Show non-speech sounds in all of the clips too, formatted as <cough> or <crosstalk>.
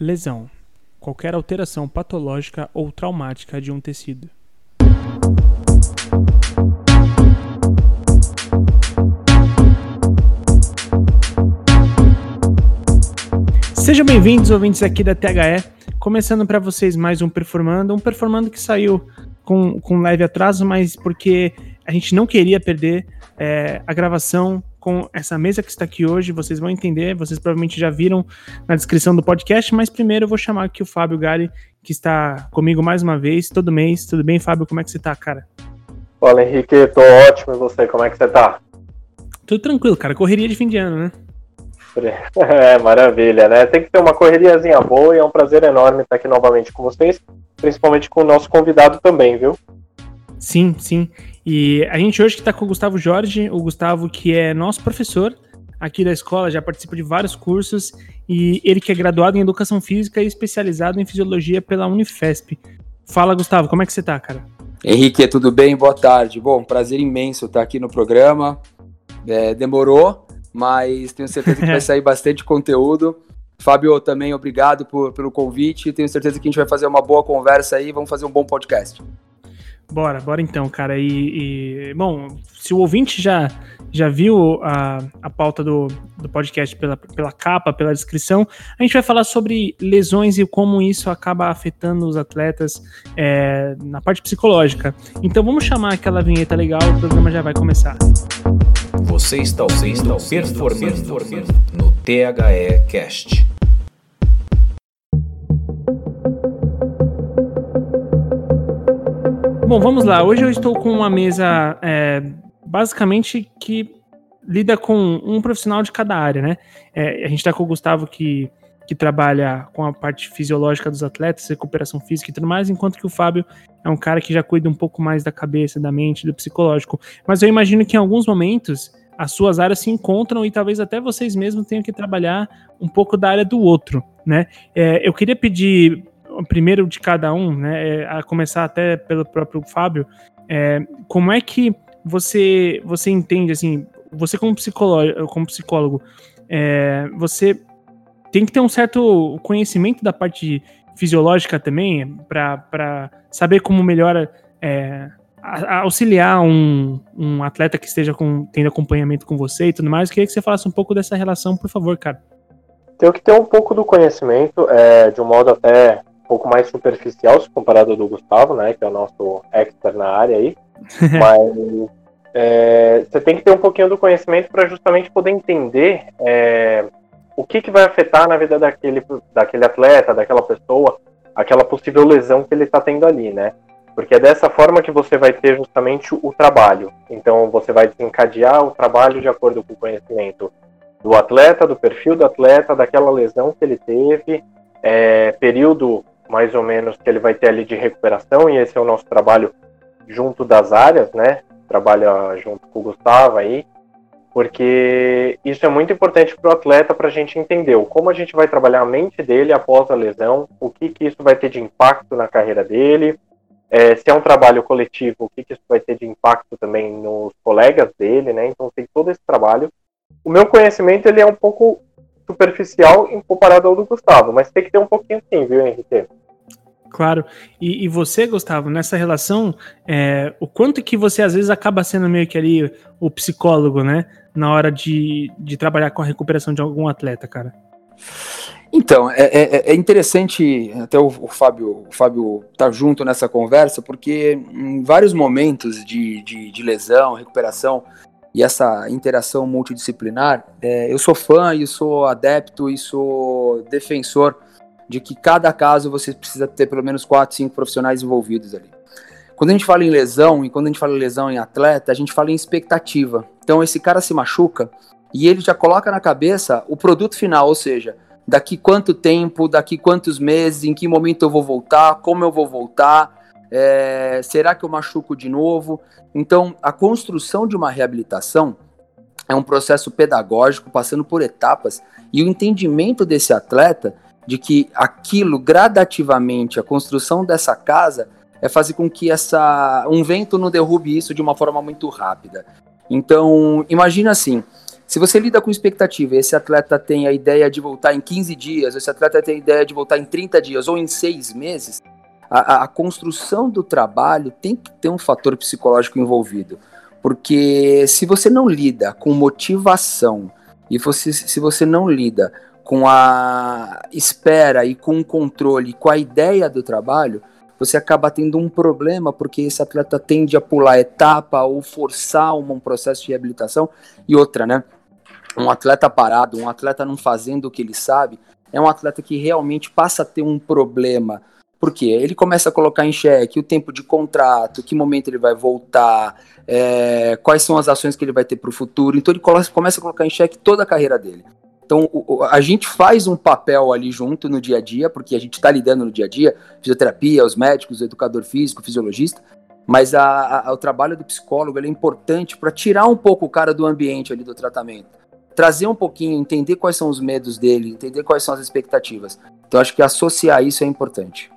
Lesão. Qualquer alteração patológica ou traumática de um tecido. Sejam bem-vindos, ouvintes aqui da THE. Começando para vocês mais um Performando. Um Performando que saiu com, com leve atraso, mas porque a gente não queria perder é, a gravação com essa mesa que está aqui hoje. Vocês vão entender, vocês provavelmente já viram na descrição do podcast, mas primeiro eu vou chamar aqui o Fábio Gari, que está comigo mais uma vez, todo mês. Tudo bem, Fábio? Como é que você está, cara? Fala, Henrique, tô ótimo. E você, como é que você tá? Tudo tranquilo, cara. Correria de fim de ano, né? <laughs> É, maravilha, né? Tem que ter uma correriazinha boa e é um prazer enorme estar aqui novamente com vocês, principalmente com o nosso convidado também, viu? Sim, sim. E a gente hoje que está com o Gustavo Jorge, o Gustavo que é nosso professor aqui da escola, já participa de vários cursos e ele que é graduado em Educação Física e especializado em Fisiologia pela Unifesp. Fala, Gustavo, como é que você tá, cara? Henrique, tudo bem? Boa tarde. Bom, prazer imenso estar aqui no programa. É, demorou, mas tenho certeza que vai <laughs> sair bastante conteúdo. Fábio, também obrigado por, pelo convite. Tenho certeza que a gente vai fazer uma boa conversa aí, vamos fazer um bom podcast. Bora, bora então, cara. E, e, bom, se o ouvinte já, já viu a, a pauta do, do podcast pela, pela capa, pela descrição, a gente vai falar sobre lesões e como isso acaba afetando os atletas é, na parte psicológica. Então vamos chamar aquela vinheta legal, o programa já vai começar. Você está ouvindo Performando no THE Cast. Bom, vamos lá. Hoje eu estou com uma mesa é, basicamente que lida com um profissional de cada área, né? É, a gente está com o Gustavo que, que trabalha com a parte fisiológica dos atletas, recuperação física e tudo mais, enquanto que o Fábio é um cara que já cuida um pouco mais da cabeça, da mente, do psicológico. Mas eu imagino que em alguns momentos as suas áreas se encontram e talvez até vocês mesmos tenham que trabalhar um pouco da área do outro, né? É, eu queria pedir primeiro de cada um, né, é, a começar até pelo próprio Fábio, é, como é que você você entende assim, você como psicólogo, como psicólogo, é, você tem que ter um certo conhecimento da parte fisiológica também para saber como melhora é, auxiliar um, um atleta que esteja com, tendo acompanhamento com você e tudo mais. Eu queria que você falasse um pouco dessa relação, por favor, cara. Tenho que ter um pouco do conhecimento, é, de um modo até pouco mais superficial se comparado ao do Gustavo, né, que é o nosso expert na área aí, <laughs> mas é, você tem que ter um pouquinho do conhecimento para justamente poder entender é, o que, que vai afetar na vida daquele, daquele atleta, daquela pessoa, aquela possível lesão que ele está tendo ali, né? Porque é dessa forma que você vai ter justamente o trabalho. Então você vai desencadear o trabalho de acordo com o conhecimento do atleta, do perfil do atleta, daquela lesão que ele teve, é, período mais ou menos que ele vai ter ali de recuperação, e esse é o nosso trabalho junto das áreas, né? Trabalha junto com o Gustavo aí, porque isso é muito importante para o atleta para a gente entender como a gente vai trabalhar a mente dele após a lesão, o que, que isso vai ter de impacto na carreira dele, é, se é um trabalho coletivo, o que, que isso vai ter de impacto também nos colegas dele, né? Então tem todo esse trabalho. O meu conhecimento ele é um pouco superficial em comparado ao do Gustavo, mas tem que ter um pouquinho sim, viu, Henrique? Claro. E, e, você, Gustavo, nessa relação, é, o quanto que você às vezes acaba sendo meio que ali o psicólogo, né? Na hora de, de trabalhar com a recuperação de algum atleta, cara? Então, é, é, é interessante até o, o, Fábio o Fábio tá junto nessa conversa, porque em vários momentos de, de, de lesão, recuperação e essa interação multidisciplinar, é, eu sou fã e sou adepto e sou defensor de que cada caso você precisa ter pelo menos quatro, cinco profissionais envolvidos ali. Quando a gente fala em lesão e quando a gente fala em lesão em atleta, a gente fala em expectativa. Então esse cara se machuca e ele já coloca na cabeça o produto final, ou seja, daqui quanto tempo, daqui quantos meses, em que momento eu vou voltar, como eu vou voltar, é, será que eu machuco de novo? Então a construção de uma reabilitação é um processo pedagógico passando por etapas e o entendimento desse atleta de que aquilo gradativamente, a construção dessa casa é fazer com que essa um vento não derrube isso de uma forma muito rápida. Então, imagina assim, Se você lida com expectativa esse atleta tem a ideia de voltar em 15 dias, esse atleta tem a ideia de voltar em 30 dias ou em 6 meses, a, a construção do trabalho tem que ter um fator psicológico envolvido. Porque se você não lida com motivação e você, se você não lida com a espera e com o controle, com a ideia do trabalho, você acaba tendo um problema porque esse atleta tende a pular etapa ou forçar um processo de reabilitação. E outra, né? um atleta parado, um atleta não fazendo o que ele sabe, é um atleta que realmente passa a ter um problema. Porque ele começa a colocar em xeque o tempo de contrato, que momento ele vai voltar, é, quais são as ações que ele vai ter para o futuro. Então ele começa a colocar em xeque toda a carreira dele. Então a gente faz um papel ali junto no dia a dia, porque a gente está lidando no dia a dia, fisioterapia, os médicos, o educador físico, o fisiologista, mas a, a, o trabalho do psicólogo é importante para tirar um pouco o cara do ambiente ali do tratamento trazer um pouquinho, entender quais são os medos dele, entender quais são as expectativas. Então, acho que associar isso é importante.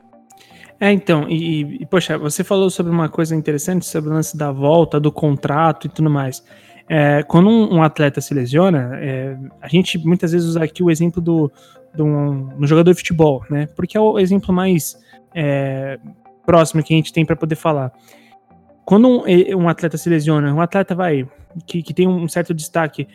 É, então, e, e, poxa, você falou sobre uma coisa interessante, sobre o lance da volta, do contrato e tudo mais. É, quando um, um, atleta se lesiona, é, a gente muitas vezes usa aqui o exemplo do, do um, um, jogador de futebol, né? Porque é o exemplo mais é, próximo que a gente tem para poder falar. Quando um, um, atleta se lesiona, um atleta vai que, que tem um certo destaque,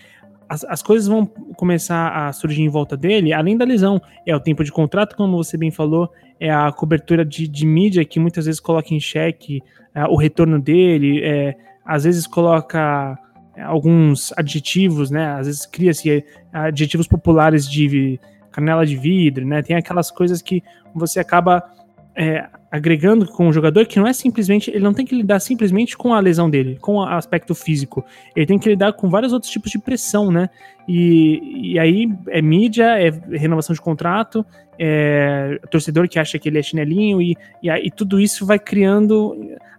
as, as coisas vão começar a surgir em volta dele, além da lesão. É o tempo de contrato, como você bem falou, é a cobertura de, de mídia que muitas vezes coloca em xeque é, o retorno dele, é, às vezes coloca é, alguns adjetivos, né? Às vezes cria-se é, adjetivos populares de canela de vidro, né? Tem aquelas coisas que você acaba é, agregando com o jogador que não é simplesmente, ele não tem que lidar simplesmente com a lesão dele, com o aspecto físico. Ele tem que lidar com vários outros tipos de pressão, né? E, e aí é mídia, é renovação de contrato, é torcedor que acha que ele é chinelinho, e, e, e tudo isso vai criando,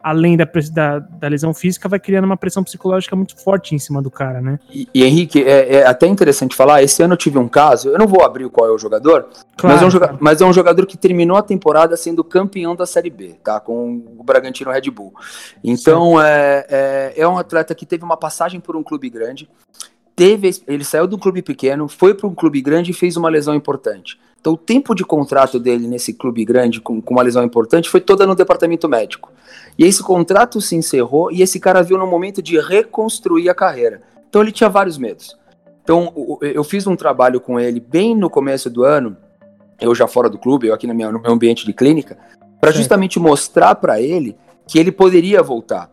além da, da, da, lesão física, vai criando uma pressão psicológica muito forte em cima do cara, né? E, e Henrique, é, é, até interessante falar, esse ano eu tive um caso, eu não vou abrir qual é o jogador, claro, mas, é um joga mas é um jogador que terminou a temporada sendo campeão da Série B, tá? Com o Bragantino Red Bull. Então, é, é, é um atleta que teve uma passagem por um clube grande, teve, ele saiu do clube pequeno, foi para um clube grande e fez uma lesão importante. Então, o tempo de contrato dele nesse clube grande, com, com, uma lesão importante, foi toda no departamento médico. E esse contrato se encerrou e esse cara viu no momento de reconstruir a carreira. Então, ele tinha vários medos. Então, eu fiz um trabalho com ele bem no começo do ano, eu já fora do clube, eu aqui no meu, no meu ambiente de clínica, para justamente mostrar para ele que ele poderia voltar.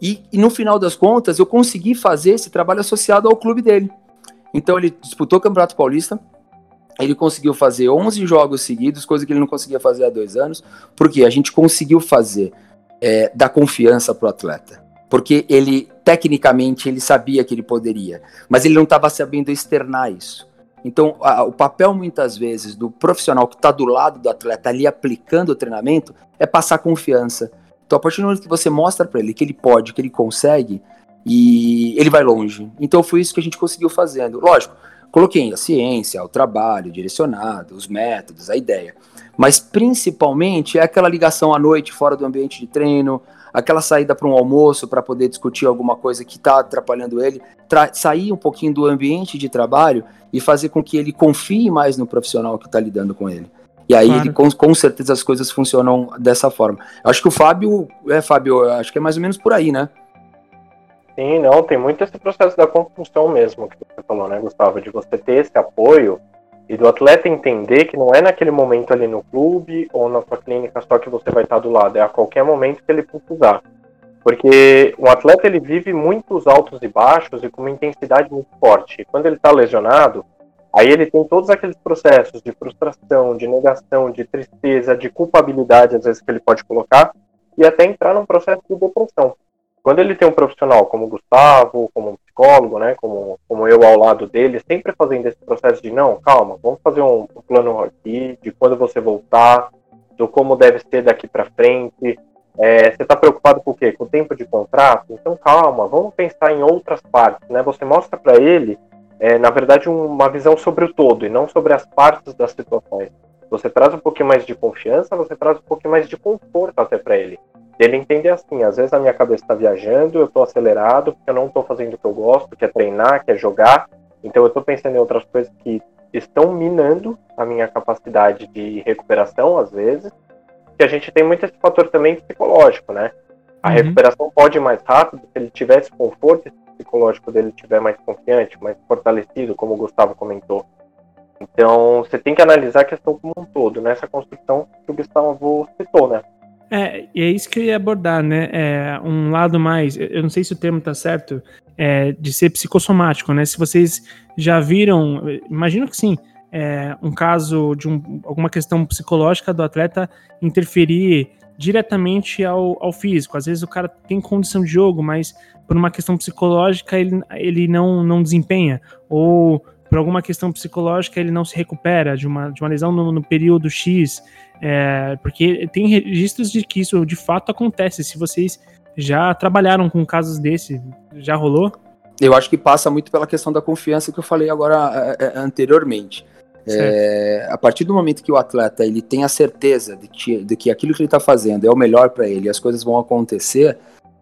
E, e, no final das contas, eu consegui fazer esse trabalho associado ao clube dele. Então ele disputou o Campeonato Paulista, ele conseguiu fazer 11 jogos seguidos, coisa que ele não conseguia fazer há dois anos, porque a gente conseguiu fazer é, dar confiança para o atleta. Porque ele, tecnicamente, ele sabia que ele poderia, mas ele não estava sabendo externar isso. Então, a, o papel, muitas vezes, do profissional que está do lado do atleta ali aplicando o treinamento é passar confiança, então, a partir do momento que você mostra para ele que ele pode, que ele consegue, e ele vai longe. Então, foi isso que a gente conseguiu fazendo. Lógico, coloquei a ciência, o trabalho direcionado, os métodos, a ideia. Mas, principalmente, é aquela ligação à noite fora do ambiente de treino, aquela saída para um almoço para poder discutir alguma coisa que está atrapalhando ele, sair um pouquinho do ambiente de trabalho e fazer com que ele confie mais no profissional que está lidando com ele. E aí, claro. ele, com, com certeza, as coisas funcionam dessa forma. Acho que o Fábio, é, Fábio, acho que é mais ou menos por aí, né? Sim, não, tem muito esse processo da construção mesmo que você falou, né, Gustavo? De você ter esse apoio e do atleta entender que não é naquele momento ali no clube ou na sua clínica só que você vai estar do lado, é a qualquer momento que ele precisar. Porque um atleta ele vive muitos altos e baixos e com uma intensidade muito forte. Quando ele está lesionado, Aí ele tem todos aqueles processos de frustração, de negação, de tristeza, de culpabilidade, às vezes, que ele pode colocar, e até entrar num processo de depressão. Quando ele tem um profissional como o Gustavo, como um psicólogo, né, como, como eu ao lado dele, sempre fazendo esse processo de não, calma, vamos fazer um, um plano aqui de quando você voltar, do como deve ser daqui para frente. É, você está preocupado com o quê? Com o tempo de contrato? Então calma, vamos pensar em outras partes, né? Você mostra para ele é, na verdade, uma visão sobre o todo e não sobre as partes das situações. Você traz um pouquinho mais de confiança, você traz um pouquinho mais de conforto até para ele. Ele entender assim, às vezes a minha cabeça está viajando, eu estou acelerado, porque eu não estou fazendo o que eu gosto, que é treinar, que é jogar, Então eu estou pensando em outras coisas que estão minando a minha capacidade de recuperação, às vezes, que a gente tem muito esse fator também psicológico, né? A uhum. recuperação pode ir mais rápido se ele tiver esse conforto, psicológico dele estiver mais confiante, mais fortalecido, como o Gustavo comentou. Então, você tem que analisar a questão como um todo, nessa construção que o Gustavo citou, né? É, e é isso que eu ia abordar, né? É um lado mais, eu não sei se o termo tá certo, é, de ser psicossomático, né? Se vocês já viram, imagino que sim, é, um caso de um, alguma questão psicológica do atleta interferir diretamente ao, ao físico. Às vezes o cara tem condição de jogo, mas por uma questão psicológica ele, ele não, não desempenha. Ou por alguma questão psicológica ele não se recupera de uma, de uma lesão no, no período X. É, porque tem registros de que isso de fato acontece. Se vocês já trabalharam com casos desse, já rolou? Eu acho que passa muito pela questão da confiança que eu falei agora é, é, anteriormente. É, a partir do momento que o atleta ele tem a certeza de que, de que aquilo que ele está fazendo é o melhor para ele, as coisas vão acontecer,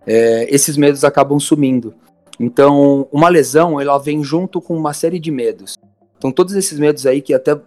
é, esses medos acabam sumindo. Então, uma lesão ela vem junto com uma série de medos. Então, todos esses medos aí que até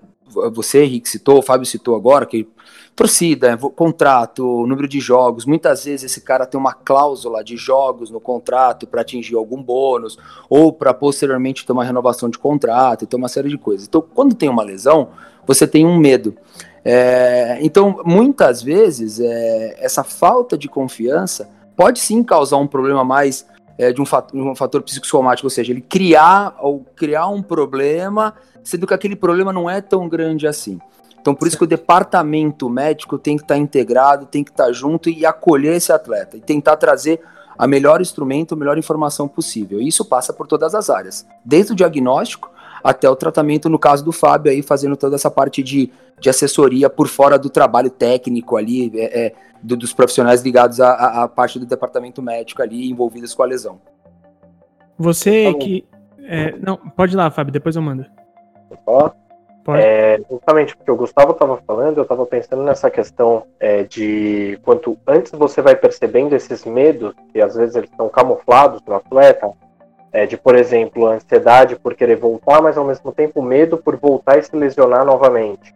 você, Henrique, citou, o Fábio citou agora, que torcida, contrato, número de jogos. Muitas vezes esse cara tem uma cláusula de jogos no contrato para atingir algum bônus ou para posteriormente ter uma renovação de contrato, então uma série de coisas. Então, quando tem uma lesão, você tem um medo. É, então, muitas vezes, é, essa falta de confiança pode sim causar um problema mais é, de um fator, um fator psicossomático, ou seja, ele criar ou criar um problema, sendo que aquele problema não é tão grande assim. Então, por isso que o departamento médico tem que estar tá integrado, tem que estar tá junto e acolher esse atleta e tentar trazer a melhor instrumento, a melhor informação possível. E isso passa por todas as áreas, desde o diagnóstico até o tratamento, no caso do Fábio aí, fazendo toda essa parte de, de assessoria por fora do trabalho técnico ali, é, é, do, dos profissionais ligados à, à, parte do departamento médico ali, envolvidos com a lesão. Você tá que... É, não, pode ir lá, Fábio, depois eu mando. Ó, é, justamente porque o Gustavo estava falando, eu estava pensando nessa questão é, de quanto antes você vai percebendo esses medos, que às vezes eles estão camuflados no atleta, é, de, por exemplo, ansiedade por querer voltar, mas ao mesmo tempo medo por voltar e se lesionar novamente.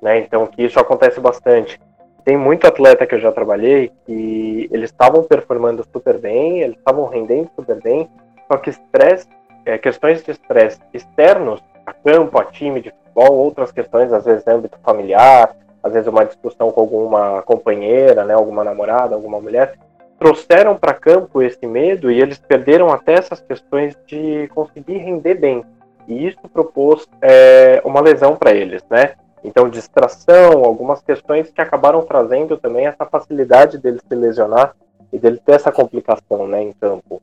Né? Então, que isso acontece bastante. Tem muito atleta que eu já trabalhei que eles estavam performando super bem, eles estavam rendendo super bem, só que estresse, é, questões de estresse externos a campo, a time de futebol, outras questões, às vezes âmbito familiar, às vezes uma discussão com alguma companheira, né, alguma namorada, alguma mulher, trouxeram para campo esse medo e eles perderam até essas questões de conseguir render bem. E isso propôs é, uma lesão para eles, né? Então, distração, algumas questões que acabaram trazendo também essa facilidade deles se lesionar e dele ter essa complicação, né, em campo.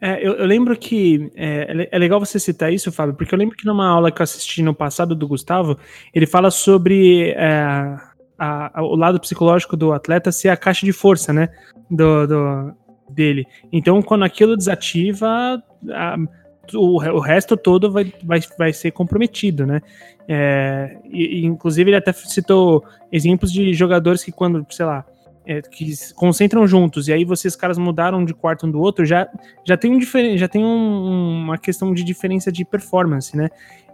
É, eu, eu, lembro que é, é, legal você citar isso, Fábio, porque eu lembro que numa aula que eu assisti no passado do Gustavo, ele fala sobre é, a, a, o lado psicológico do atleta ser a caixa de força, né? Do, do dele. Então, quando aquilo desativa, a, o, o, resto todo vai, vai, vai ser comprometido, né? É, e, inclusive, ele até citou exemplos de jogadores que, quando, sei lá, é, que se concentram juntos e aí vocês caras mudaram de quarto um do outro, já, já tem, um já tem um, uma questão de diferença de performance, né?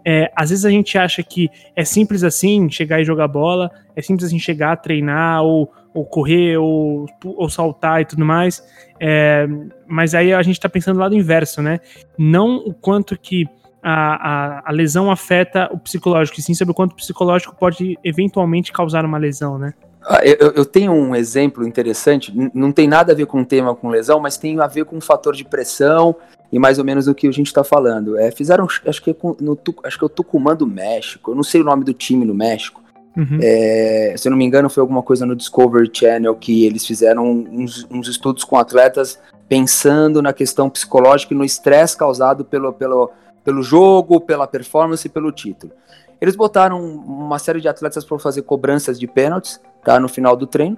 É, às vezes a gente acha que é simples assim chegar e jogar bola, é simples assim chegar, treinar, ou, ou correr, ou, ou saltar e tudo mais. É, mas aí a gente tá pensando do inverso, né? Não o quanto que a, a, a lesão afeta o psicológico, e sim sobre o quanto o psicológico pode eventualmente causar uma lesão, né? Ah, eu, eu, tenho um exemplo interessante, não tem nada a ver com o tema com lesão, mas tem a ver com um fator de pressão e mais ou menos o que a gente está falando. É, fizeram, acho que, no, acho que é o Tucumã do México, eu não sei o nome do time no México. Uhum. É, se eu não me engano, foi alguma coisa no Discovery Channel que eles fizeram uns, uns estudos com atletas pensando na questão psicológica e no estresse causado pelo, pelo, pelo jogo, pela performance e pelo título. Eles botaram uma série de atletas para fazer cobranças de pênaltis tá, no final do treino.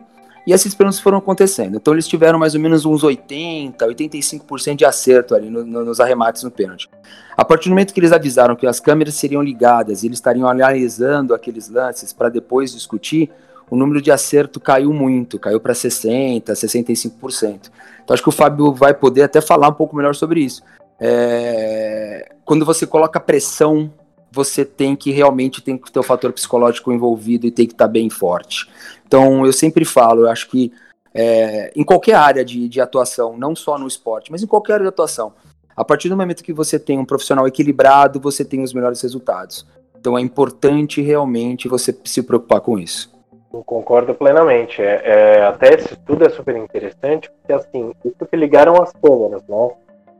E esses pênaltis foram acontecendo. Então eles tiveram mais ou menos uns 80, 85% de acerto ali no, no, nos arremates no pênalti. A partir do momento que eles avisaram que as câmeras seriam ligadas e eles estariam analisando aqueles lances para depois discutir, o número de acerto caiu muito, caiu para 60, 65%. Então acho que o Fábio vai poder até falar um pouco melhor sobre isso. É, quando você coloca pressão, você tem que realmente tem que ter o fator psicológico envolvido e tem que estar tá bem forte. Então, eu sempre falo, eu acho que é, em qualquer área de, de atuação, não só no esporte, mas em qualquer área de atuação, a partir do momento que você tem um profissional equilibrado, você tem os melhores resultados. Então é importante realmente você se preocupar com isso. Eu concordo plenamente. É, é, até esse estudo é super interessante, porque assim, isso que ligaram as câmeras, né?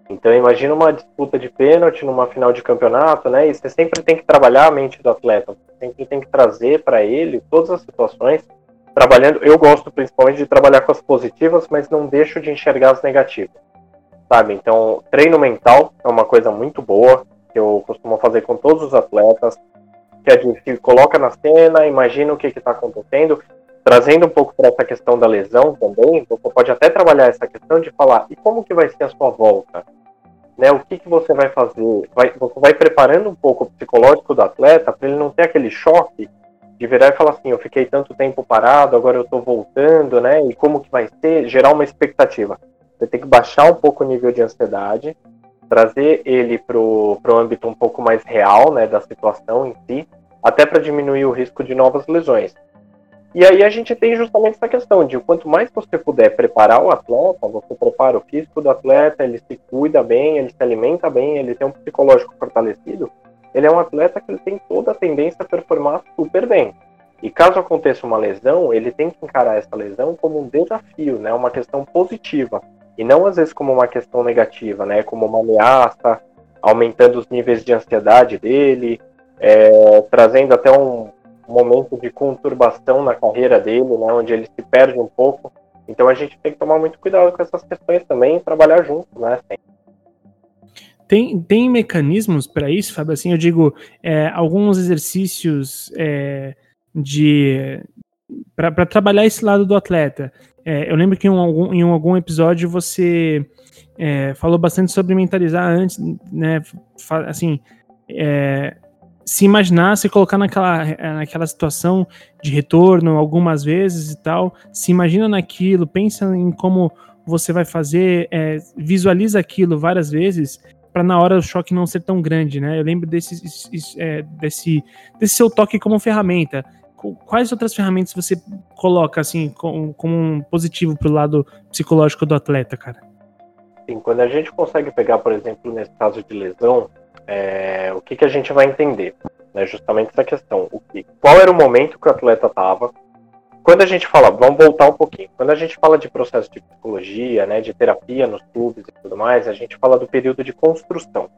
Então imagina uma disputa de pênalti numa final de campeonato, né? E você sempre tem que trabalhar a mente do atleta, você sempre tem que trazer para ele todas as situações, trabalhando. Eu gosto principalmente de trabalhar com as positivas, mas não deixo de enxergar as negativas, sabe? Então treino mental é uma coisa muito boa que eu costumo fazer com todos os atletas, que a gente coloca na cena, imagina o que está acontecendo, trazendo um pouco para essa questão da lesão também. Você pode até trabalhar essa questão de falar e como que vai ser a sua volta né, o que, que você vai fazer? Vai, você vai preparando um pouco o psicológico do atleta para ele não ter aquele choque de virar e falar assim, eu fiquei tanto tempo parado, agora eu estou voltando, né? E como que vai ser? Gerar uma expectativa. Você tem que baixar um pouco o nível de ansiedade, trazer ele para o âmbito um pouco mais real, né, da situação em si, até para diminuir o risco de novas lesões. E aí a gente tem justamente essa questão de quanto mais você puder preparar o atleta, você prepara o físico do atleta, ele se cuida bem, ele se alimenta bem, ele tem um psicológico fortalecido, ele é um atleta que ele tem toda a tendência a performar super bem. E caso aconteça uma lesão, ele tem que encarar essa lesão como um desafio, né, uma questão positiva, e não às vezes como uma questão negativa, né, como uma ameaça, aumentando os níveis de ansiedade dele, é, trazendo até um, momento de conturbação na carreira dele, né, onde ele se perde um pouco. Então a gente tem que tomar muito cuidado com essas questões também e trabalhar junto, né? Tem, tem mecanismos para isso, Fábio? Assim, eu digo, é, alguns exercícios é, de para trabalhar esse lado do atleta. É, eu lembro que em, um, em algum episódio você é, falou bastante sobre mentalizar antes, né? Assim, é, se imaginar, se colocar naquela, naquela situação de retorno algumas vezes e tal, se imagina naquilo, pensa em como você vai fazer, é, visualiza aquilo várias vezes para na hora o choque não ser tão grande, né? Eu lembro desse, é, desse, desse seu toque como ferramenta. Quais outras ferramentas você coloca assim como, como um positivo para o lado psicológico do atleta, cara? Sim, quando a gente consegue pegar, por exemplo, nesse caso de lesão, é, o que, que a gente vai entender? Né, justamente essa questão. O que, qual era o momento que o atleta estava? Quando a gente fala, vamos voltar um pouquinho, quando a gente fala de processo de psicologia, né, de terapia nos clubes e tudo mais, a gente fala do período de construção.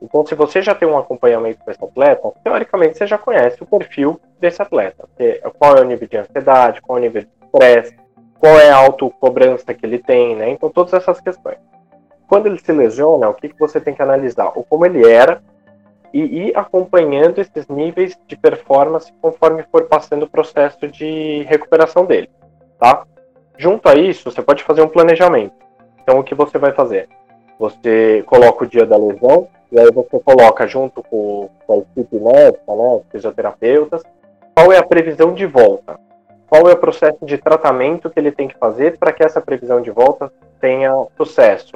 Então, se você já tem um acompanhamento com esse atleta, teoricamente você já conhece o perfil desse atleta. Qual é o nível de ansiedade, qual é o nível de estresse, qual é a autocobrança que ele tem, né? Então, todas essas questões. Quando ele se lesiona, o que, que você tem que analisar? O como ele era e ir acompanhando esses níveis de performance conforme for passando o processo de recuperação dele, tá? Junto a isso, você pode fazer um planejamento. Então, o que você vai fazer? Você coloca o dia da lesão, e aí você coloca junto com, com a equipe médica, né, fisioterapeutas, qual é a previsão de volta? Qual é o processo de tratamento que ele tem que fazer para que essa previsão de volta tenha sucesso?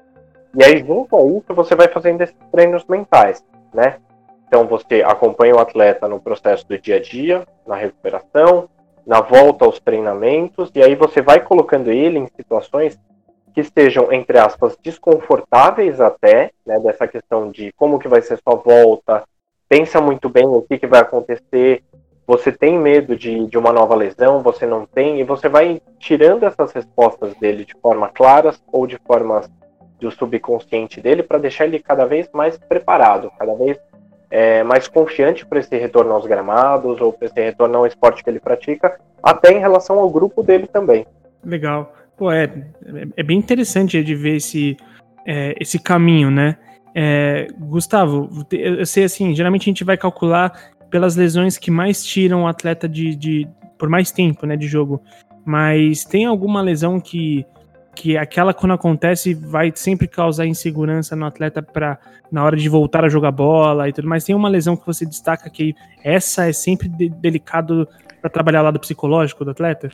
E aí, junto a isso, você vai fazendo esses treinos mentais, né? Então, você acompanha o atleta no processo do dia a dia, na recuperação, na volta aos treinamentos, e aí você vai colocando ele em situações que estejam, entre aspas, desconfortáveis até, né, dessa questão de como que vai ser sua volta, pensa muito bem o que, que vai acontecer, você tem medo de, de uma nova lesão, você não tem, e você vai tirando essas respostas dele de forma claras ou de formas do subconsciente dele para deixar ele cada vez mais preparado, cada vez é, mais confiante para esse retorno aos gramados ou para esse retorno ao esporte que ele pratica, até em relação ao grupo dele também. Legal. Pô, é, é bem interessante de ver esse, é, esse caminho, né? É, Gustavo, eu sei assim, geralmente a gente vai calcular pelas lesões que mais tiram o atleta de, de por mais tempo, né, de jogo. Mas tem alguma lesão que que aquela quando acontece vai sempre causar insegurança no atleta para na hora de voltar a jogar bola e tudo mais. Tem uma lesão que você destaca que essa é sempre de, delicado para trabalhar o lado psicológico do atleta?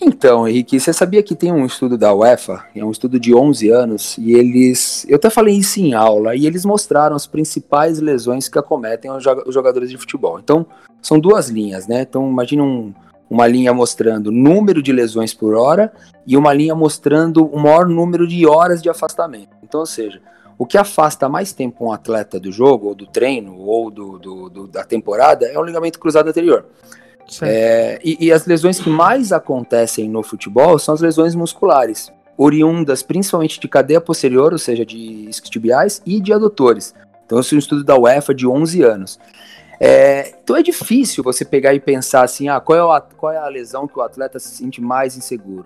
Então, Henrique, você sabia que tem um estudo da UEFA, é um estudo de 11 anos, e eles. Eu até falei isso em aula, e eles mostraram as principais lesões que acometem os jogadores de futebol. Então, são duas linhas, né? Então, imagine um, uma linha mostrando número de lesões por hora e uma linha mostrando o maior número de horas de afastamento. Então, ou seja, o que afasta mais tempo um atleta do jogo, ou do treino, ou do, do, do da temporada é o ligamento cruzado anterior. É, e, e, as lesões que mais acontecem no futebol são as lesões musculares, oriundas principalmente de cadeia posterior, ou seja, de isquiotibiais e de adutores. Então, esse é um estudo da UEFA de 11 anos. É, então é difícil você pegar e pensar assim, ah, qual é, a, qual é a lesão que o atleta se sente mais inseguro?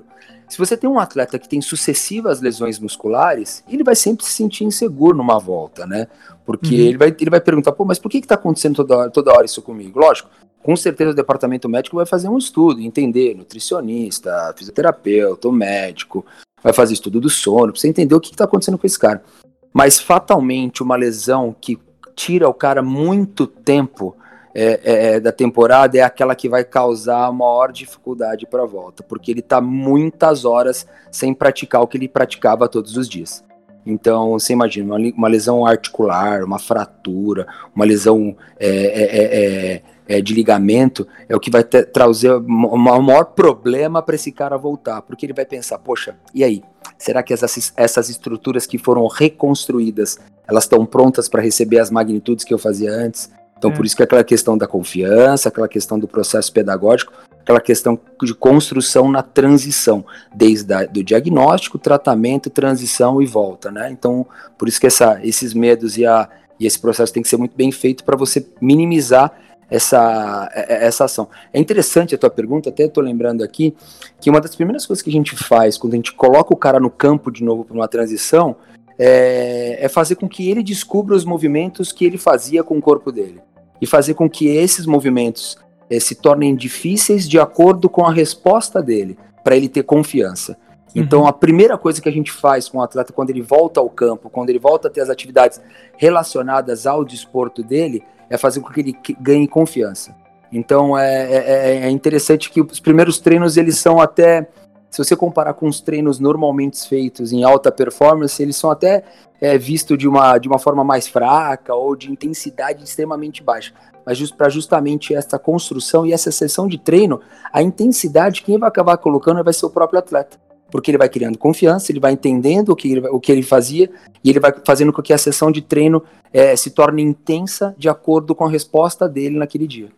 Se você tem um atleta que tem sucessivas lesões musculares, ele vai sempre se sentir inseguro numa volta, né? Porque uhum. ele, vai, ele vai perguntar, pô, mas por que está acontecendo toda hora, toda hora isso comigo? Lógico, com certeza o departamento médico vai fazer um estudo, entender, nutricionista, fisioterapeuta, médico, vai fazer estudo do sono, para você entender o que está acontecendo com esse cara. Mas fatalmente uma lesão que tira o cara muito tempo é, é, é da temporada é aquela que vai causar maior dificuldade para a volta, porque ele está muitas horas sem praticar o que ele praticava todos os dias. Então, você imagina, uma, uma lesão articular, uma fratura, uma lesão é, é, é, de ligamento é o que vai ter, trazer o maior problema para esse cara voltar, porque ele vai pensar, poxa, e aí? Será que essas, essas estruturas que foram reconstruídas, elas estão prontas para receber as magnitudes que eu fazia antes? Então, é. por isso que aquela questão da confiança, aquela questão do processo pedagógico, aquela questão de construção na transição, desde o do diagnóstico, tratamento, transição e volta, né? Então, por isso que essa, esses medos e, a, e esse processo tem que ser muito bem feito para você minimizar essa, essa ação. É interessante a tua pergunta, até estou lembrando aqui, que uma das primeiras coisas que a gente faz quando a gente coloca o cara no campo de novo para uma transição é, é, fazer com que ele descubra os movimentos que ele fazia com o corpo dele. E fazer com que esses movimentos é, se tornem difíceis de acordo com a resposta dele, para ele ter confiança. Então, uhum. a primeira coisa que a gente faz com o atleta quando ele volta ao campo, quando ele volta a ter as atividades relacionadas ao desporto dele, é fazer com que ele ganhe confiança. Então é, é, é, é, interessante que os primeiros treinos eles são até, se você comparar com os treinos normalmente feitos em alta performance, eles são até é, vistos de uma, de uma forma mais fraca ou de intensidade extremamente baixa. Mas just, para justamente essa construção e essa sessão de treino, a intensidade quem vai acabar colocando vai ser o próprio atleta porque ele vai criando confiança, ele vai entendendo o que ele, o que ele fazia e ele vai fazendo com que a sessão de treino é, se torne intensa de acordo com a resposta dele naquele dia.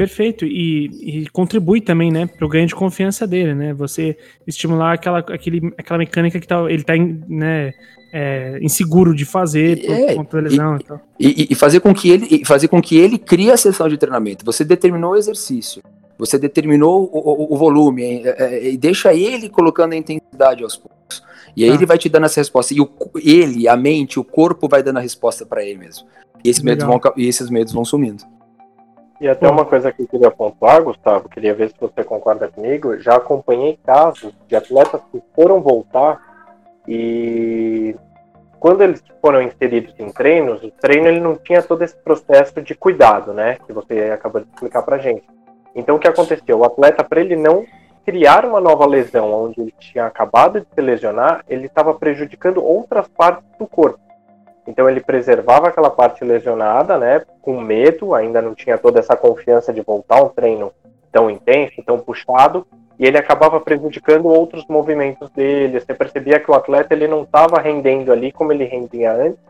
Perfeito, e, e contribui também, né, para o ganho de confiança dele, né? Você estimular aquela, aquele, aquela mecânica que tá, ele está né, é, inseguro de fazer por é, conta da lesão. E, então. e, e, fazer com que ele fazer com que ele crie a sessão de treinamento. Você determinou o exercício, você determinou o, o, o volume é, é, e deixa ele colocando a intensidade aos poucos. E aí ah. ele vai te dando essa resposta. E o, ele, a mente, o corpo vai dando a resposta para ele mesmo. E, esses medos vão, e esses medos vão sumindo. E até uma coisa que eu queria pontuar, Gustavo, queria ver se você concorda comigo. Já acompanhei casos de atletas que foram voltar e quando eles foram inseridos em treinos, o treino ele não tinha todo esse processo de cuidado, né? Que você acabou de explicar pra gente. Então o que aconteceu? O atleta, para ele não criar uma nova lesão onde ele tinha acabado de se lesionar, ele estava prejudicando outras partes do corpo. Então ele preservava aquela parte lesionada, né, com medo, ainda não tinha toda essa confiança de voltar um treino tão intenso, tão puxado, e ele acabava prejudicando outros movimentos dele. Você percebia que o atleta ele não estava rendendo ali como ele rendia antes,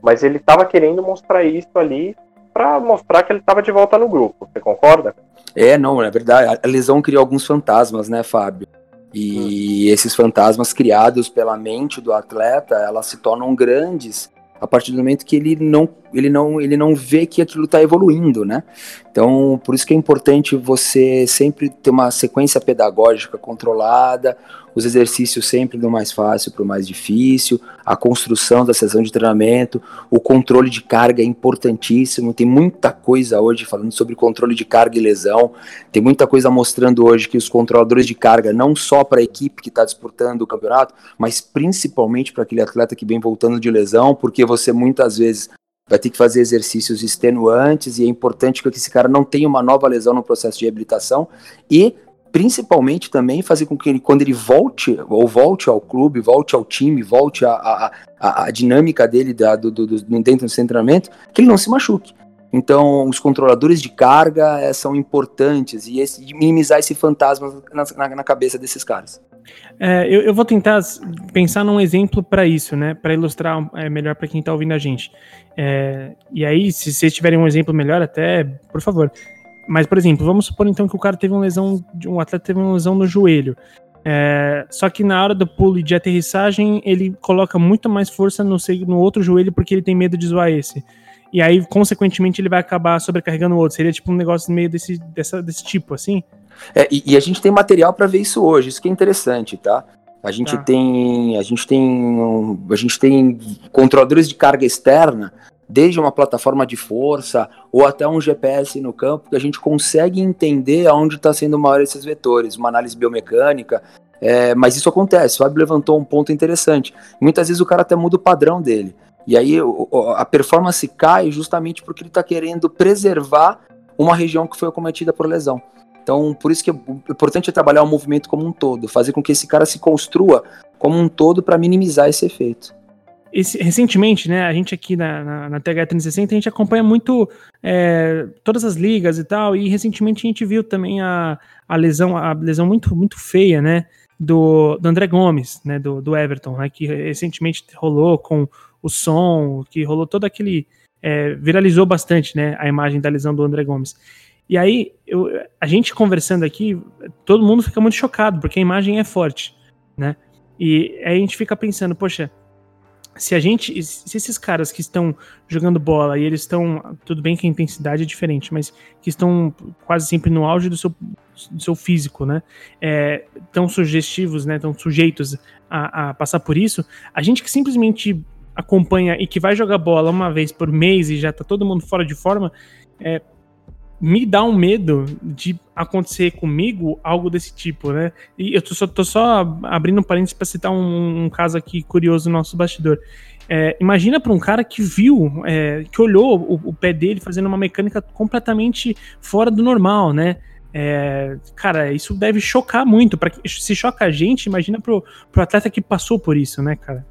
mas ele estava querendo mostrar isso ali para mostrar que ele estava de volta no grupo. Você concorda? É, não, é verdade. A lesão cria alguns fantasmas, né, Fábio? E hum. esses fantasmas criados pela mente do atleta, elas se tornam grandes a partir do momento que ele não, ele não, ele não vê que aquilo está evoluindo, né? Então, por isso que é importante você sempre ter uma sequência pedagógica controlada, os exercícios sempre do mais fácil para o mais difícil, a construção da sessão de treinamento, o controle de carga é importantíssimo. Tem muita coisa hoje falando sobre controle de carga e lesão, tem muita coisa mostrando hoje que os controladores de carga, não só para a equipe que está disputando o campeonato, mas principalmente para aquele atleta que vem voltando de lesão, porque você muitas vezes vai ter que fazer exercícios extenuantes e é importante que esse cara não tenha uma nova lesão no processo de reabilitação e principalmente também fazer com que ele, quando ele volte, ou volte ao clube, volte ao time, volte a dinâmica dele da, do, do, do, dentro do treinamento, que ele não se machuque. Então, os controladores de carga é, são importantes e esse, minimizar esse fantasma na, na, na cabeça desses caras. É, eu, eu, vou tentar pensar num exemplo para isso, né? Para ilustrar é, melhor para quem está ouvindo a gente. É, e aí, se vocês tiverem um exemplo melhor, até, por favor. Mas, por exemplo, vamos supor então que o cara teve uma lesão, um atleta teve uma lesão no joelho. É, só que na hora do pulo de aterrissagem, ele coloca muito mais força no, no outro joelho porque ele tem medo de zoar esse. E aí, consequentemente, ele vai acabar sobrecarregando o outro. Seria tipo um negócio meio desse, dessa, desse tipo, assim? É, e, e, a gente tem material para ver isso hoje, isso que é interessante, tá? A gente tá. tem. A gente tem. A gente tem controladores de carga externa, desde uma plataforma de força ou até um GPS no campo, que a gente consegue entender aonde está sendo maior esses vetores, uma análise biomecânica. É, mas isso acontece, o Fábio levantou um ponto interessante. Muitas vezes o cara até muda o padrão dele. E aí a performance cai justamente porque ele está querendo preservar uma região que foi acometida por lesão. Então, por isso que é importante é trabalhar o movimento como um todo, fazer com que esse cara se construa como um todo para minimizar esse efeito. Esse, recentemente, né, a gente aqui na, na, na TH360, a gente acompanha muito é, todas as ligas e tal, e recentemente a gente viu também a, a lesão, a lesão muito, muito feia, né, do, do André Gomes, né, do, do Everton, né, que recentemente rolou com o som, que rolou todo aquele. É, viralizou bastante, né? A imagem da lesão do André Gomes. E aí, eu, a gente conversando aqui, todo mundo fica muito chocado, porque a imagem é forte, né? E aí a gente fica pensando, poxa, se a gente, se esses caras que estão jogando bola e eles estão, tudo bem que a intensidade é diferente, mas que estão quase sempre no auge do seu, do seu físico, né? É, tão sugestivos, né? Tão sujeitos a, a passar por isso, a gente que simplesmente acompanha e que vai jogar bola uma vez por mês e já tá todo mundo fora de forma, é, me dá um medo de acontecer comigo algo desse tipo, né? E eu tô só, tô só abrindo um parênteses para citar um, um, caso aqui curioso no nosso bastidor. É, imagina para um cara que viu, é, que olhou o, o, pé dele fazendo uma mecânica completamente fora do normal, né? É, cara, isso deve chocar muito. Para se choca a gente, imagina pro, pro atleta que passou por isso, né, cara?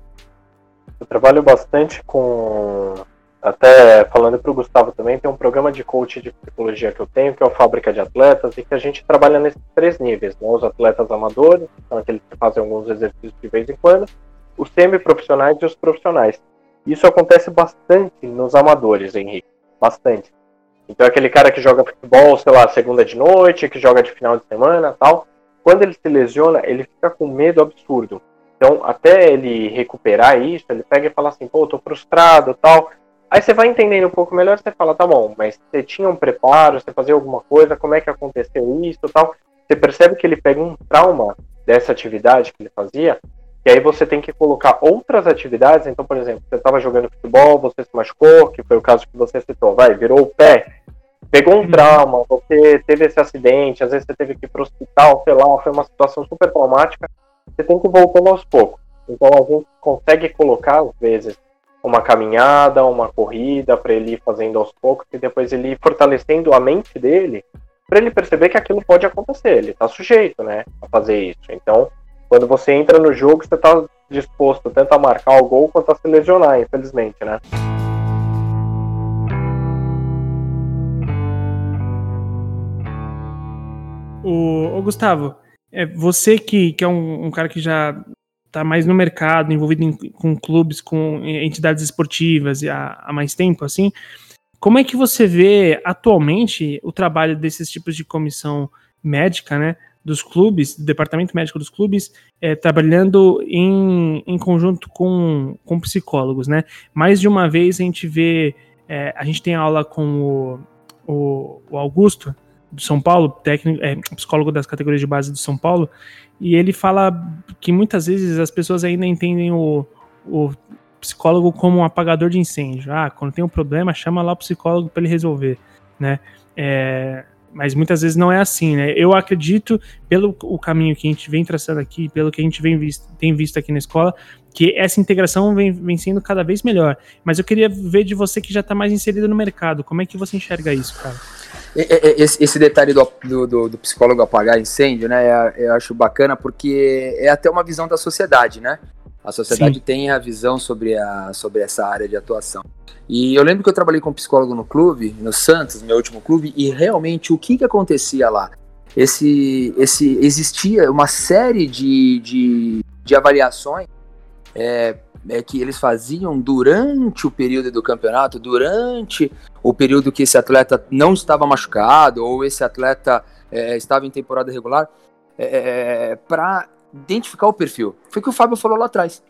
Eu trabalho bastante com. Até falando para o Gustavo também, tem um programa de coach de psicologia que eu tenho, que é o Fábrica de Atletas, e que a gente trabalha nesses três níveis: né? os atletas amadores, são aqueles que fazem alguns exercícios de vez em quando, os semi-profissionais e os profissionais. Isso acontece bastante nos amadores, Henrique. Bastante. Então, é aquele cara que joga futebol, sei lá, segunda de noite, que joga de final de semana tal. Quando ele se lesiona, ele fica com medo absurdo. Então, até ele recuperar isso, ele pega e fala assim, pô, tô frustrado tal. Aí você vai entendendo um pouco melhor, você fala, tá bom, mas você tinha um preparo, você fazia alguma coisa, como é que aconteceu isso tal. Você percebe que ele pega um trauma dessa atividade que ele fazia, e aí você tem que colocar outras atividades. Então, por exemplo, você estava jogando futebol, você se machucou, que foi o caso que você citou, vai, virou o pé, pegou um uhum. trauma, você teve esse acidente, às vezes você teve que ir para o hospital, sei lá, foi uma situação super traumática você tem que ir voltando aos poucos. Então a gente consegue colocar, às vezes, uma caminhada, uma corrida, para ele ir fazendo aos poucos e depois ele ir fortalecendo a mente dele, para ele perceber que aquilo pode acontecer. Ele está sujeito né, a fazer isso. Então, quando você entra no jogo, você está disposto tanto a marcar o gol quanto a se lesionar, infelizmente, né? O, o Gustavo, é, você que, que é um, um cara que já está mais no mercado, envolvido em, com clubes, com entidades esportivas há, há mais tempo, assim, como é que você vê atualmente o trabalho desses tipos de comissão médica, né, dos clubes, do departamento médico dos clubes, é, trabalhando em, em conjunto com, com psicólogos, né? Mais de uma vez a gente vê, é, a gente tem aula com o, o, o Augusto, do São Paulo, técnico, é, psicólogo das categorias de base do São Paulo, e ele fala que muitas vezes as pessoas ainda entendem o, o psicólogo como um apagador de incêndio. Ah, quando tem um problema, chama lá o psicólogo para ele resolver, né? É, mas muitas vezes não é assim, né? Eu acredito, pelo o caminho que a gente vem traçando aqui, pelo que a gente vem visto, tem visto aqui na escola, que essa integração vem, vem sendo cada vez melhor. Mas eu queria ver de você que já está mais inserido no mercado, como é que você enxerga isso, cara? Esse, esse detalhe do, do, do, psicólogo apagar incêndio, né? Eu acho bacana porque é até uma visão da sociedade, né? A sociedade Sim. tem a visão sobre, a, sobre essa área de atuação. E eu lembro que eu trabalhei com um psicólogo no clube, no Santos, meu último clube, e realmente o que, que acontecia lá? Esse, esse, existia uma série de, de, de avaliações é, é, que eles faziam durante o período do campeonato, durante o período que esse atleta não estava machucado ou esse atleta é, estava em temporada regular, é, é para identificar o perfil. Foi o que o Fábio falou lá atrás.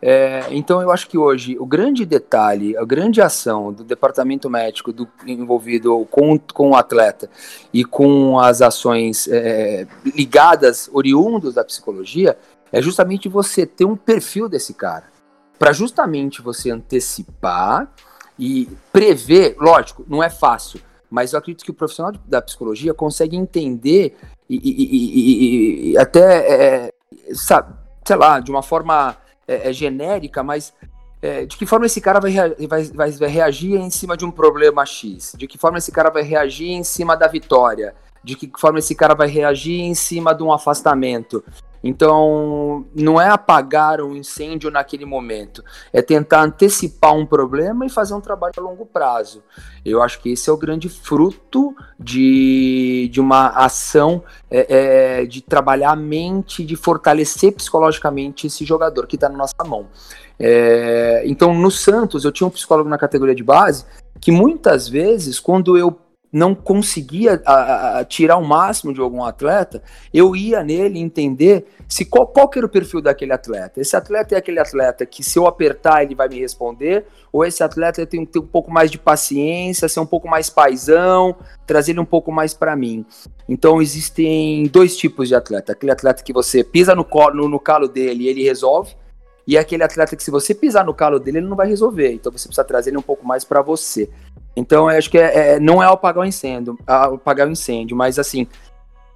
É, então eu acho que hoje o grande detalhe, a grande ação do departamento médico do, envolvido com, com o atleta e com as ações é, ligadas, oriundos da psicologia, é justamente você ter um perfil desse cara. Para justamente você antecipar e prever, lógico, não é fácil, mas eu acredito que o profissional da psicologia consegue entender e, e, e, e até, é, sei lá, de uma forma é, é genérica, mas é, de que forma esse cara vai, vai, vai, vai, reagir em cima de um problema X? De que forma esse cara vai reagir em cima da vitória? De que forma esse cara vai reagir em cima de um afastamento? Então, não é apagar um incêndio naquele momento, é tentar antecipar um problema e fazer um trabalho a longo prazo. Eu acho que esse é o grande fruto de, de uma ação é, é, de trabalhar a mente, de fortalecer psicologicamente esse jogador que está na nossa mão. É, então, no Santos, eu tinha um psicólogo na categoria de base que muitas vezes, quando eu não conseguia a, a, tirar o máximo de algum atleta, eu ia nele entender se qual, qual era o perfil daquele atleta. Esse atleta é aquele atleta que se eu apertar ele vai me responder, ou esse atleta tem que ter um pouco mais de paciência, ser um pouco mais paisão, trazer ele um pouco mais para mim. Então existem dois tipos de atleta. Aquele atleta que você pisa no, no, no calo dele e ele resolve, e aquele atleta que se você pisar no calo dele ele não vai resolver. Então você precisa trazer ele um pouco mais para você. Então, eu acho que é, é, não é apagar o incêndio, apagar o incêndio, mas assim,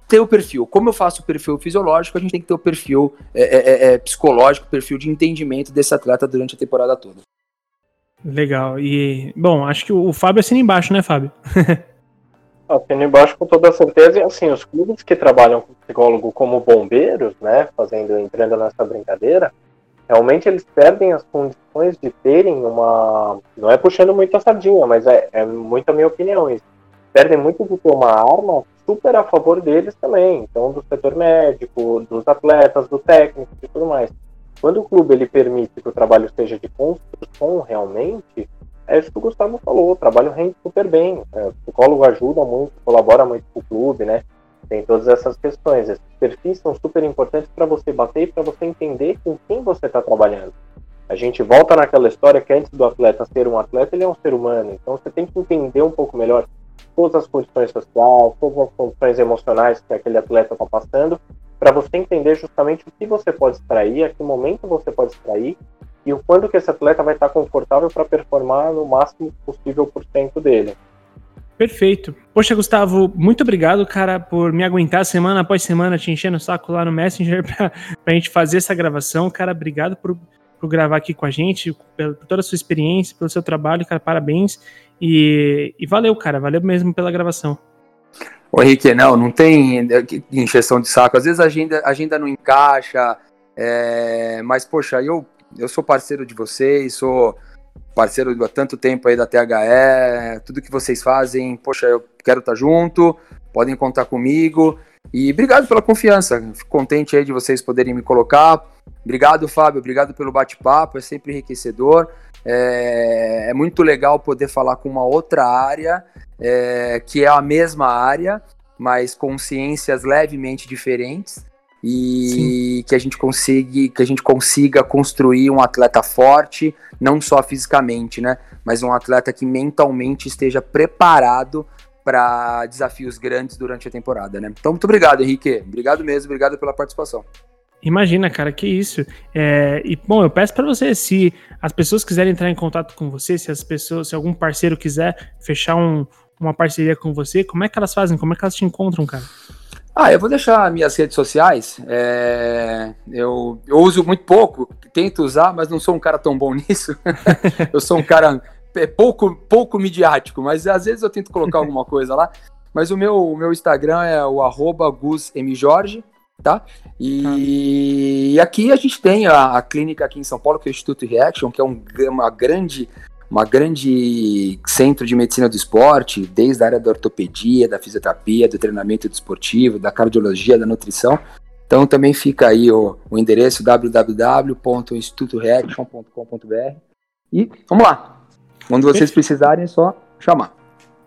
ter o perfil. Como eu faço o perfil fisiológico, a gente tem que ter o perfil é, é, é, é psicológico, o perfil de entendimento desse atleta durante a temporada toda. Legal. E, bom, acho que o Fábio assina embaixo, né, Fábio? <laughs> assina embaixo com toda certeza. E, assim, os clubes que trabalham com psicólogo como bombeiros, né, fazendo, entrando nessa brincadeira, realmente eles perdem as condições de terem uma. Não é puxando muito a sardinha, mas é, é muito a minha opinião isso. Perdem muito de ter uma arma super a favor deles também. Então, do setor médico, dos atletas, do técnico e tudo mais. Quando o clube ele permite que o trabalho seja de construção realmente, é isso que o Gustavo falou, o trabalho rende super bem. É, o psicólogo ajuda muito, colabora muito com o clube, né? Tem todas essas questões. Esses perfis são super importantes para você bater e para você entender com quem você está trabalhando. A gente volta naquela história que antes do atleta ser um atleta, ele é um ser humano. Então você tem que entender um pouco melhor todas as condições sociais, todas as condições emocionais que aquele atleta está passando, para você entender justamente o que você pode extrair, a que momento você pode extrair e o quando que esse atleta vai estar confortável para performar no máximo possível por cento dele. Perfeito. Poxa, Gustavo, muito obrigado, cara, por me aguentar semana após semana te enchendo o saco lá no Messenger <laughs> pra, pra gente fazer essa gravação. Cara, obrigado por, por gravar aqui com a gente, por, por toda a sua experiência, pelo seu trabalho, cara, parabéns. E, e valeu, cara, valeu mesmo pela gravação. Ô Henrique, não, não tem encheção de saco. Às vezes a agenda, a agenda não encaixa, é, mas, poxa, eu, eu sou parceiro de vocês, sou parceiro há tanto tempo aí da THE, tudo que vocês fazem, poxa, eu quero estar junto, podem contar comigo. E obrigado pela confiança, fico contente aí de vocês poderem me colocar. Obrigado, Fábio, obrigado pelo bate-papo, é sempre enriquecedor. É, é, muito legal poder falar com uma outra área, é, que é a mesma área, mas com ciências levemente diferentes e Sim. que a gente consiga que a gente consiga construir um atleta forte, não só fisicamente, né, mas um atleta que mentalmente esteja preparado para desafios grandes durante a temporada, né? Então, muito obrigado, Henrique. Obrigado mesmo, obrigado pela participação. Imagina, cara, que isso. É, e bom, eu peço para você, se as pessoas quiserem entrar em contato com você, se as pessoas, se algum parceiro quiser fechar um, uma parceria com você, como é que elas fazem? Como é que elas te encontram, cara? Ah, eu vou deixar minhas redes sociais. É, eu, eu, uso muito pouco, tento usar, mas não sou um cara tão bom <laughs> nisso. eu sou um cara é, pouco, pouco midiático, mas às vezes eu tento colocar alguma coisa lá. Mas o meu, o meu Instagram é o arroba gusmjorge, tá? E, e, aqui a gente tem a, a, clínica aqui em São Paulo, que é o Instituto Reaction, que é um, uma grande uma grande centro de medicina do esporte, desde a área da ortopedia, da fisioterapia, do treinamento desportivo, da cardiologia, da nutrição. Então também fica aí o, o endereço www.institutoreaction.com.br e vamos lá. Quando vocês precisarem, é só chamar.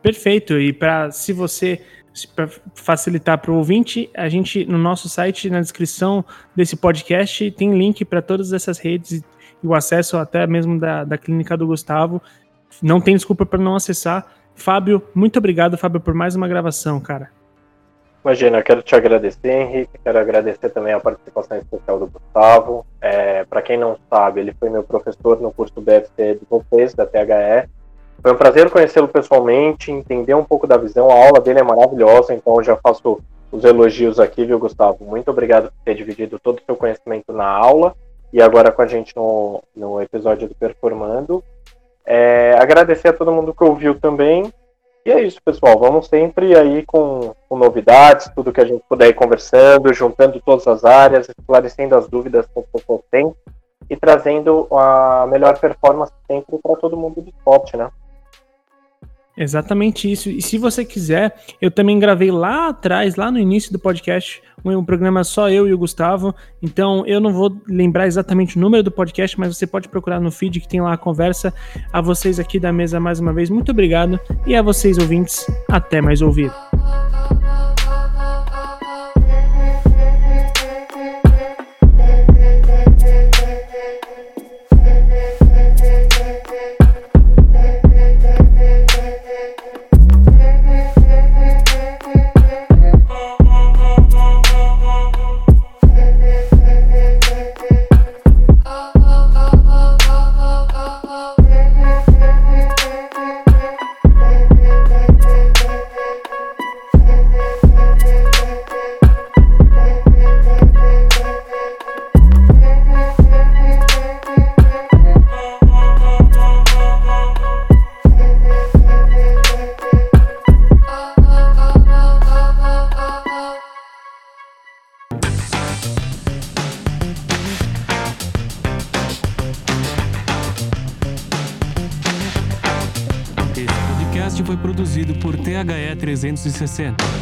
Perfeito. E para se você para facilitar para o ouvinte, a gente no nosso site, na descrição desse podcast, tem link para todas essas redes e o acesso até mesmo da, da clínica do Gustavo. Não tem desculpa para não acessar. Fábio, muito obrigado, Fábio, por mais uma gravação, cara. Imagina, eu quero te agradecer, Henrique. Quero agradecer também a participação especial do Gustavo. É, para quem não sabe, ele foi meu professor no curso BFC de vocês, da THE. Foi um prazer conhecê-lo pessoalmente, entender um pouco da visão. A aula dele é maravilhosa, então eu já faço os elogios aqui, viu, Gustavo? Muito obrigado por ter dividido todo o seu conhecimento na aula e agora com a gente no, no episódio do Performando. É, agradecer a todo mundo que ouviu também. E é isso, pessoal. Vamos sempre aí com, com novidades, tudo que a gente puder ir conversando, juntando todas as áreas, esclarecendo as dúvidas que o pessoal tem e trazendo a melhor performance sempre para todo mundo do esporte, né? Exatamente isso. E se você quiser, eu também gravei lá atrás, lá no início do podcast, um, programa só eu e o Gustavo. Então eu não vou lembrar exatamente o número do podcast, mas você pode procurar no feed que tem lá a conversa. A vocês aqui da mesa mais uma vez, muito obrigado. E a vocês ouvintes, até mais ouvir. 360.